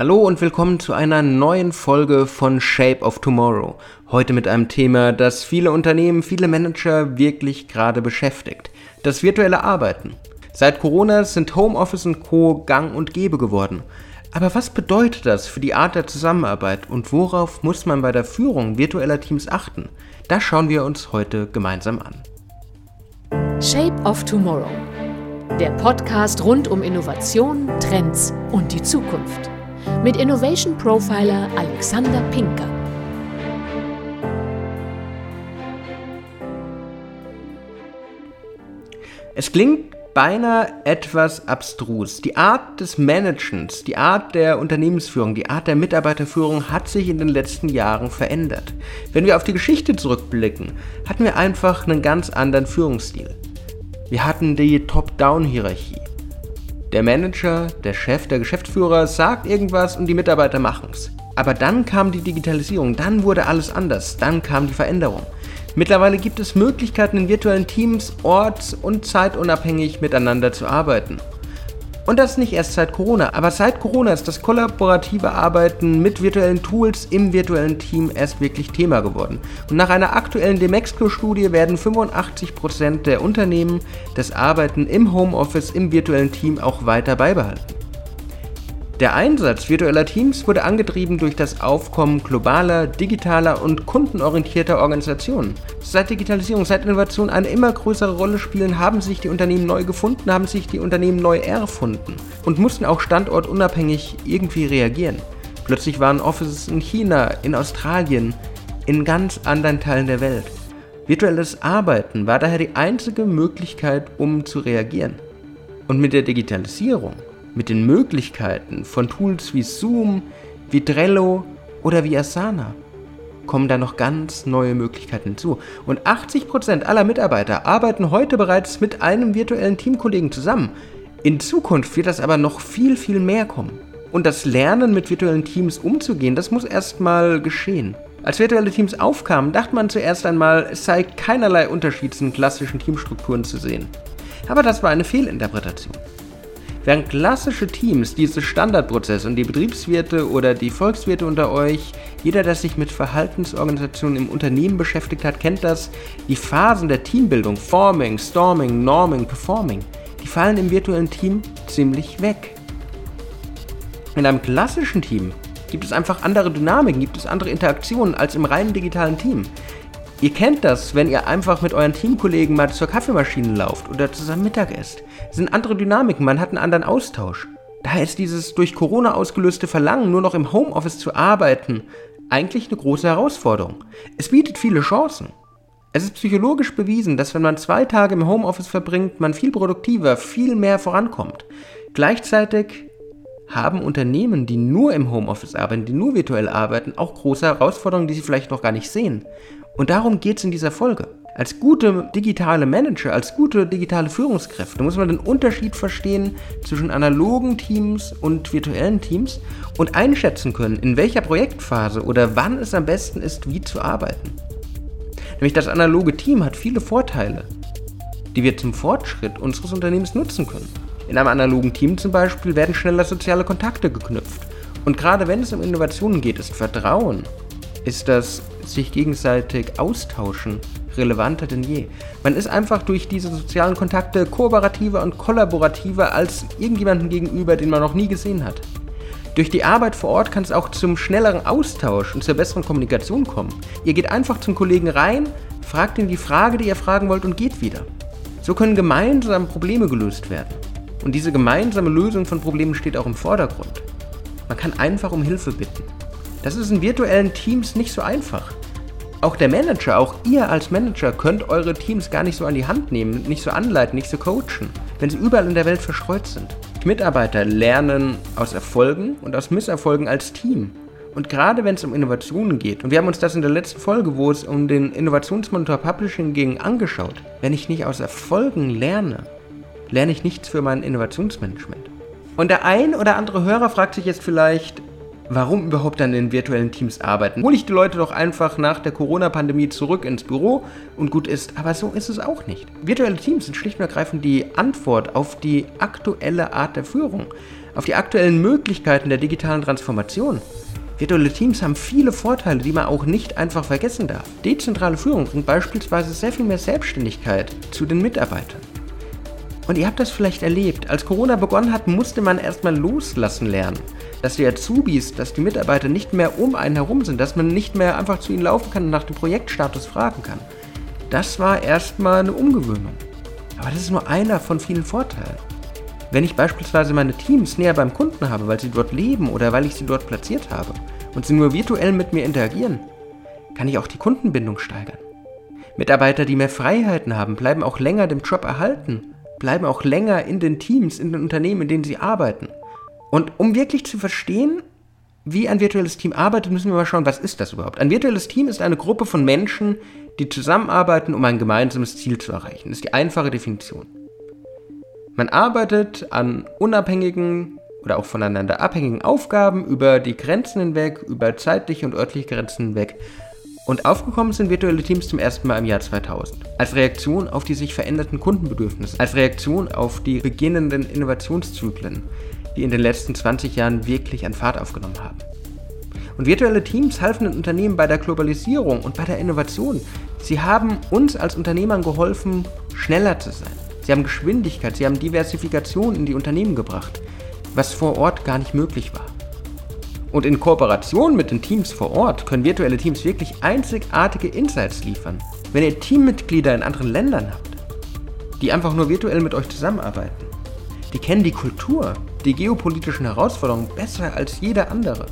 Hallo und willkommen zu einer neuen Folge von Shape of Tomorrow. Heute mit einem Thema, das viele Unternehmen, viele Manager wirklich gerade beschäftigt. Das virtuelle Arbeiten. Seit Corona sind Homeoffice und Co. gang und gäbe geworden. Aber was bedeutet das für die Art der Zusammenarbeit und worauf muss man bei der Führung virtueller Teams achten? Das schauen wir uns heute gemeinsam an. Shape of Tomorrow. Der Podcast rund um Innovation, Trends und die Zukunft mit Innovation Profiler Alexander Pinker. Es klingt beinahe etwas abstrus. Die Art des Managements, die Art der Unternehmensführung, die Art der Mitarbeiterführung hat sich in den letzten Jahren verändert. Wenn wir auf die Geschichte zurückblicken, hatten wir einfach einen ganz anderen Führungsstil. Wir hatten die Top-Down-Hierarchie. Der Manager, der Chef, der Geschäftsführer sagt irgendwas und die Mitarbeiter machen's. Aber dann kam die Digitalisierung, dann wurde alles anders, dann kam die Veränderung. Mittlerweile gibt es Möglichkeiten in virtuellen Teams orts- und zeitunabhängig miteinander zu arbeiten. Und das nicht erst seit Corona, aber seit Corona ist das kollaborative Arbeiten mit virtuellen Tools im virtuellen Team erst wirklich Thema geworden. Und nach einer aktuellen Demexco-Studie werden 85% der Unternehmen das Arbeiten im Homeoffice im virtuellen Team auch weiter beibehalten. Der Einsatz virtueller Teams wurde angetrieben durch das Aufkommen globaler, digitaler und kundenorientierter Organisationen. Seit Digitalisierung, seit Innovation eine immer größere Rolle spielen, haben sich die Unternehmen neu gefunden, haben sich die Unternehmen neu erfunden und mussten auch standortunabhängig irgendwie reagieren. Plötzlich waren Offices in China, in Australien, in ganz anderen Teilen der Welt. Virtuelles Arbeiten war daher die einzige Möglichkeit, um zu reagieren. Und mit der Digitalisierung mit den Möglichkeiten von Tools wie Zoom, wie Trello oder wie Asana kommen da noch ganz neue Möglichkeiten hinzu. Und 80% aller Mitarbeiter arbeiten heute bereits mit einem virtuellen Teamkollegen zusammen. In Zukunft wird das aber noch viel, viel mehr kommen. Und das Lernen mit virtuellen Teams umzugehen, das muss erstmal geschehen. Als virtuelle Teams aufkamen, dachte man zuerst einmal, es sei keinerlei Unterschied zu klassischen Teamstrukturen zu sehen. Aber das war eine Fehlinterpretation. Während klassische Teams diese Standardprozesse und die Betriebswirte oder die Volkswirte unter euch, jeder, der sich mit Verhaltensorganisationen im Unternehmen beschäftigt hat, kennt das, die Phasen der Teambildung, Forming, Storming, Norming, Performing, die fallen im virtuellen Team ziemlich weg. In einem klassischen Team gibt es einfach andere Dynamiken, gibt es andere Interaktionen als im reinen digitalen Team. Ihr kennt das, wenn ihr einfach mit euren Teamkollegen mal zur Kaffeemaschine lauft oder zusammen Mittag esst. Es sind andere Dynamiken, man hat einen anderen Austausch. Daher ist dieses durch Corona ausgelöste Verlangen, nur noch im Homeoffice zu arbeiten, eigentlich eine große Herausforderung. Es bietet viele Chancen. Es ist psychologisch bewiesen, dass wenn man zwei Tage im Homeoffice verbringt, man viel produktiver, viel mehr vorankommt. Gleichzeitig haben Unternehmen, die nur im Homeoffice arbeiten, die nur virtuell arbeiten, auch große Herausforderungen, die sie vielleicht noch gar nicht sehen. Und darum geht es in dieser Folge. Als gute digitale Manager, als gute digitale Führungskräfte muss man den Unterschied verstehen zwischen analogen Teams und virtuellen Teams und einschätzen können, in welcher Projektphase oder wann es am besten ist, wie zu arbeiten. Nämlich das analoge Team hat viele Vorteile, die wir zum Fortschritt unseres Unternehmens nutzen können. In einem analogen Team zum Beispiel werden schneller soziale Kontakte geknüpft. Und gerade wenn es um Innovationen geht, ist Vertrauen, ist das sich gegenseitig austauschen relevanter denn je. Man ist einfach durch diese sozialen Kontakte kooperativer und kollaborativer als irgendjemanden gegenüber, den man noch nie gesehen hat. Durch die Arbeit vor Ort kann es auch zum schnelleren Austausch und zur besseren Kommunikation kommen. Ihr geht einfach zum Kollegen rein, fragt ihn die Frage, die ihr fragen wollt und geht wieder. So können gemeinsam Probleme gelöst werden. Und diese gemeinsame Lösung von Problemen steht auch im Vordergrund. Man kann einfach um Hilfe bitten. Das ist in virtuellen Teams nicht so einfach. Auch der Manager, auch ihr als Manager könnt eure Teams gar nicht so an die Hand nehmen, nicht so anleiten, nicht so coachen, wenn sie überall in der Welt verstreut sind. Mitarbeiter lernen aus Erfolgen und aus Misserfolgen als Team. Und gerade wenn es um Innovationen geht, und wir haben uns das in der letzten Folge, wo es um den Innovationsmonitor Publishing ging, angeschaut, wenn ich nicht aus Erfolgen lerne, lerne ich nichts für mein Innovationsmanagement. Und der ein oder andere Hörer fragt sich jetzt vielleicht, warum überhaupt dann in virtuellen Teams arbeiten? Hole ich die Leute doch einfach nach der Corona-Pandemie zurück ins Büro und gut ist. Aber so ist es auch nicht. Virtuelle Teams sind schlicht und ergreifend die Antwort auf die aktuelle Art der Führung. auf die aktuellen Möglichkeiten der digitalen Transformation. Virtuelle Teams haben viele Vorteile, die man auch nicht einfach vergessen darf. Dezentrale Führung bringt beispielsweise sehr viel mehr Selbstständigkeit zu den Mitarbeitern. Und ihr habt das vielleicht erlebt. Als Corona begonnen hat, musste man erstmal loslassen lernen. Dass die Azubis, dass die Mitarbeiter nicht mehr um einen herum sind, dass man nicht mehr einfach zu ihnen laufen kann und nach dem Projektstatus fragen kann. Das war erstmal eine Umgewöhnung. Aber das ist nur einer von vielen Vorteilen. Wenn ich beispielsweise meine Teams näher beim Kunden habe, weil sie dort leben oder weil ich sie dort platziert habe und sie nur virtuell mit mir interagieren, kann ich auch die Kundenbindung steigern. Mitarbeiter, die mehr Freiheiten haben, bleiben auch länger dem Job erhalten, bleiben auch länger in den Teams, in den Unternehmen, in denen sie arbeiten. Und um wirklich zu verstehen, wie ein virtuelles Team arbeitet, müssen wir mal schauen, was ist das überhaupt? Ein virtuelles Team ist eine Gruppe von Menschen, die zusammenarbeiten, um ein gemeinsames Ziel zu erreichen. Das ist die einfache Definition. Man arbeitet an unabhängigen oder auch voneinander abhängigen Aufgaben über die Grenzen hinweg, über zeitliche und örtliche Grenzen hinweg. Und aufgekommen sind virtuelle Teams zum ersten Mal im Jahr 2000. Als Reaktion auf die sich veränderten Kundenbedürfnisse, als Reaktion auf die beginnenden Innovationszyklen, die in den letzten 20 Jahren wirklich an Fahrt aufgenommen haben. Und virtuelle Teams halfen den Unternehmen bei der Globalisierung und bei der Innovation. Sie haben uns als Unternehmern geholfen, schneller zu sein. Sie haben Geschwindigkeit, sie haben Diversifikation in die Unternehmen gebracht, was vor Ort gar nicht möglich war. Und in Kooperation mit den Teams vor Ort können virtuelle Teams wirklich einzigartige Insights liefern. Wenn ihr Teammitglieder in anderen Ländern habt, die einfach nur virtuell mit euch zusammenarbeiten, die kennen die Kultur, die geopolitischen Herausforderungen besser als jeder andere.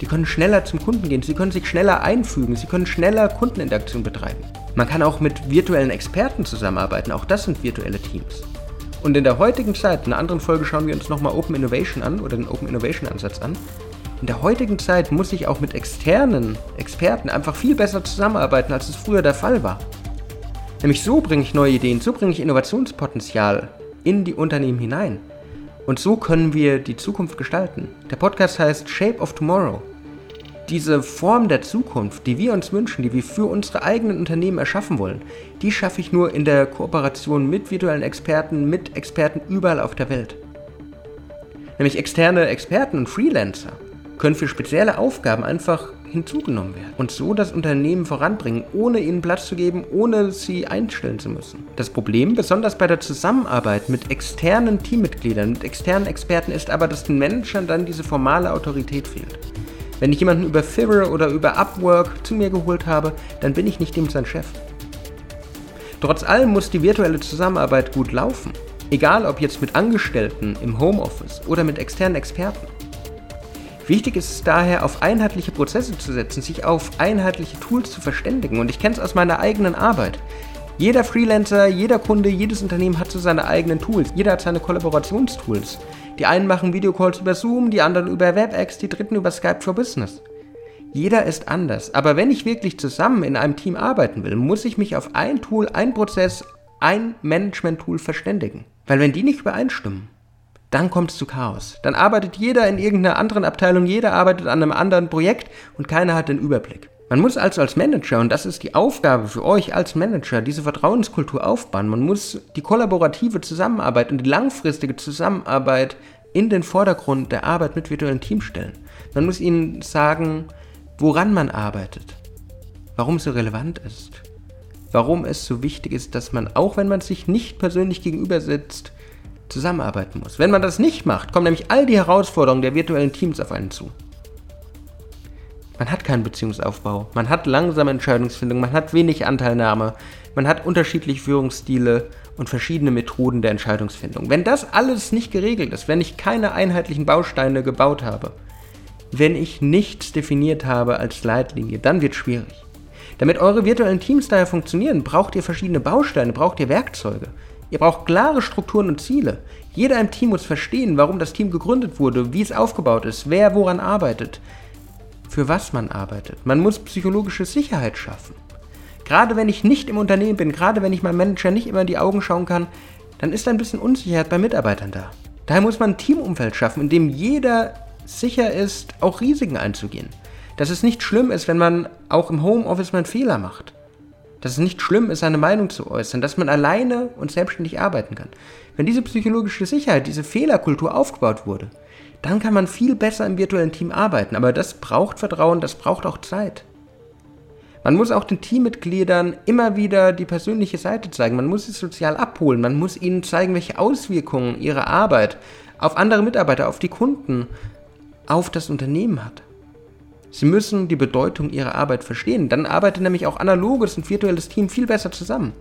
Die können schneller zum Kunden gehen, sie können sich schneller einfügen, sie können schneller Kundeninteraktion betreiben. Man kann auch mit virtuellen Experten zusammenarbeiten, auch das sind virtuelle Teams. Und in der heutigen Zeit, in einer anderen Folge schauen wir uns nochmal Open Innovation an oder den Open Innovation Ansatz an. In der heutigen Zeit muss ich auch mit externen Experten einfach viel besser zusammenarbeiten, als es früher der Fall war. Nämlich so bringe ich neue Ideen, so bringe ich Innovationspotenzial in die Unternehmen hinein. Und so können wir die Zukunft gestalten. Der Podcast heißt Shape of Tomorrow diese Form der Zukunft, die wir uns wünschen, die wir für unsere eigenen Unternehmen erschaffen wollen, die schaffe ich nur in der Kooperation mit virtuellen Experten, mit Experten überall auf der Welt. Nämlich externe Experten und Freelancer können für spezielle Aufgaben einfach hinzugenommen werden und so das Unternehmen voranbringen, ohne ihnen Platz zu geben, ohne sie einstellen zu müssen. Das Problem, besonders bei der Zusammenarbeit mit externen Teammitgliedern, mit externen Experten, ist aber, dass den Managern dann diese formale Autorität fehlt. Wenn ich jemanden über Fiverr oder über Upwork zu mir geholt habe, dann bin ich nicht dem sein Chef. Trotz allem muss die virtuelle Zusammenarbeit gut laufen. Egal ob jetzt mit Angestellten im Homeoffice oder mit externen Experten. Wichtig ist es daher, auf einheitliche Prozesse zu setzen, sich auf einheitliche Tools zu verständigen. Und ich kenne es aus meiner eigenen Arbeit. Jeder Freelancer, jeder Kunde, jedes Unternehmen hat so seine eigenen Tools. Jeder hat seine Kollaborationstools. Die einen machen Videocalls über Zoom, die anderen über WebEx, die dritten über Skype for Business. Jeder ist anders, aber wenn ich wirklich zusammen in einem Team arbeiten will, muss ich mich auf ein Tool, ein Prozess, ein Management-Tool verständigen. Weil wenn die nicht übereinstimmen, dann kommt es zu Chaos. Dann arbeitet jeder in irgendeiner anderen Abteilung, jeder arbeitet an einem anderen Projekt und keiner hat den Überblick. Man muss also als Manager, und das ist die Aufgabe für euch als Manager, diese Vertrauenskultur aufbauen. Man muss die kollaborative Zusammenarbeit und die langfristige Zusammenarbeit in den Vordergrund der Arbeit mit virtuellen Teams stellen. Man muss ihnen sagen, woran man arbeitet, warum es so relevant ist, warum es so wichtig ist, dass man, auch wenn man sich nicht persönlich gegenüber sitzt, zusammenarbeiten muss. Wenn man das nicht macht, kommen nämlich all die Herausforderungen der virtuellen Teams auf einen zu. Man hat keinen Beziehungsaufbau, man hat langsame Entscheidungsfindung, man hat wenig Anteilnahme, man hat unterschiedliche Führungsstile und verschiedene Methoden der Entscheidungsfindung. Wenn das alles nicht geregelt ist, wenn ich keine einheitlichen Bausteine gebaut habe, wenn ich nichts definiert habe als Leitlinie, dann wird es schwierig. Damit eure virtuellen Teams daher funktionieren, braucht ihr verschiedene Bausteine, braucht ihr Werkzeuge. Ihr braucht klare Strukturen und Ziele. Jeder im Team muss verstehen, warum das Team gegründet wurde, wie es aufgebaut ist, wer woran arbeitet, für was man arbeitet. Man muss psychologische Sicherheit schaffen. Gerade wenn ich nicht im Unternehmen bin, gerade wenn ich meinem Manager nicht immer in die Augen schauen kann, dann ist ein bisschen Unsicherheit bei Mitarbeitern da. Daher muss man ein Teamumfeld schaffen, in dem jeder sicher ist, auch Risiken einzugehen. Dass es nicht schlimm ist, wenn man auch im Homeoffice mal einen Fehler macht. Dass es nicht schlimm ist, seine Meinung zu äußern, dass man alleine und selbstständig arbeiten kann. Wenn diese psychologische Sicherheit, diese Fehlerkultur aufgebaut wurde, dann kann man viel besser im virtuellen Team arbeiten. Aber das braucht Vertrauen, das braucht auch Zeit. Man muss auch den Teammitgliedern immer wieder die persönliche Seite zeigen. Man muss sie sozial abholen. Man muss ihnen zeigen, welche Auswirkungen ihre Arbeit auf andere Mitarbeiter, auf die Kunden, auf das Unternehmen hat. Sie müssen die Bedeutung ihrer Arbeit verstehen. Dann arbeitet nämlich auch analoges und virtuelles Team viel besser zusammen.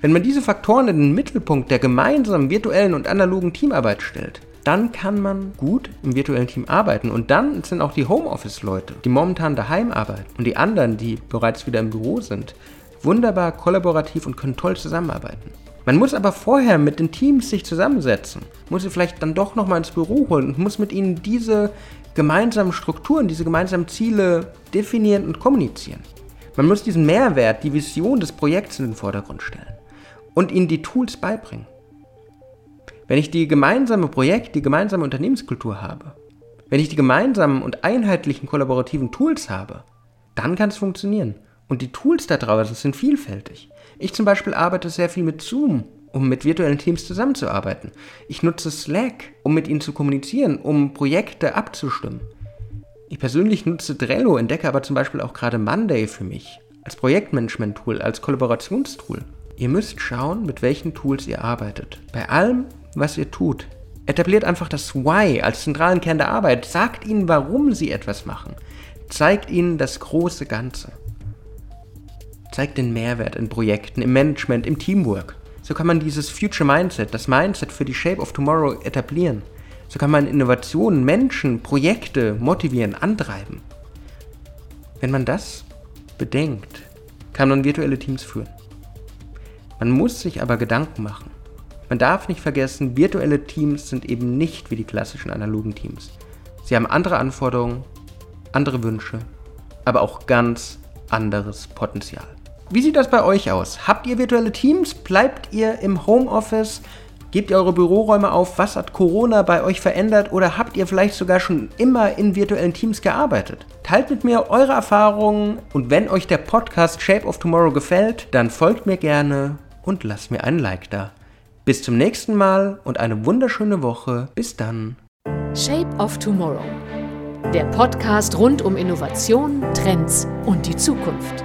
Wenn man diese Faktoren in den Mittelpunkt der gemeinsamen virtuellen und analogen Teamarbeit stellt, dann kann man gut im virtuellen Team arbeiten. Und dann sind auch die Homeoffice-Leute, die momentan daheim arbeiten und die anderen, die bereits wieder im Büro sind, wunderbar kollaborativ und können toll zusammenarbeiten. Man muss aber vorher mit den Teams sich zusammensetzen, muss sie vielleicht dann doch nochmal ins Büro holen und muss mit ihnen diese gemeinsamen Strukturen, diese gemeinsamen Ziele definieren und kommunizieren. Man muss diesen Mehrwert, die Vision des Projekts in den Vordergrund stellen und ihnen die Tools beibringen. Wenn ich die gemeinsame Projekt, die gemeinsame Unternehmenskultur habe, wenn ich die gemeinsamen und einheitlichen kollaborativen Tools habe, dann kann es funktionieren. Und die Tools da draußen sind vielfältig. Ich zum Beispiel arbeite sehr viel mit Zoom, um mit virtuellen Teams zusammenzuarbeiten. Ich nutze Slack, um mit ihnen zu kommunizieren, um Projekte abzustimmen. Ich persönlich nutze Trello, entdecke aber zum Beispiel auch gerade Monday für mich als Projektmanagement-Tool, als Kollaborationstool. Ihr müsst schauen, mit welchen Tools ihr arbeitet. Bei allem, was ihr tut. Etabliert einfach das Why als zentralen Kern der Arbeit. Sagt ihnen, warum sie etwas machen. Zeigt ihnen das große Ganze. Zeigt den Mehrwert in Projekten, im Management, im Teamwork. So kann man dieses Future Mindset, das Mindset für die Shape of Tomorrow etablieren. So kann man Innovationen, Menschen, Projekte motivieren, antreiben. Wenn man das bedenkt, kann man virtuelle Teams führen. Man muss sich aber Gedanken machen. Man darf nicht vergessen, virtuelle Teams sind eben nicht wie die klassischen analogen Teams. Sie haben andere Anforderungen, andere Wünsche, aber auch ganz anderes Potenzial. Wie sieht das bei euch aus? Habt ihr virtuelle Teams? Bleibt ihr im Homeoffice? Gebt ihr eure Büroräume auf? Was hat Corona bei euch verändert? Oder habt ihr vielleicht sogar schon immer in virtuellen Teams gearbeitet? Teilt mit mir eure Erfahrungen und wenn euch der Podcast Shape of Tomorrow gefällt, dann folgt mir gerne und lasst mir einen Like da. Bis zum nächsten Mal und eine wunderschöne Woche. Bis dann. Shape of Tomorrow. Der Podcast rund um Innovation, Trends und die Zukunft.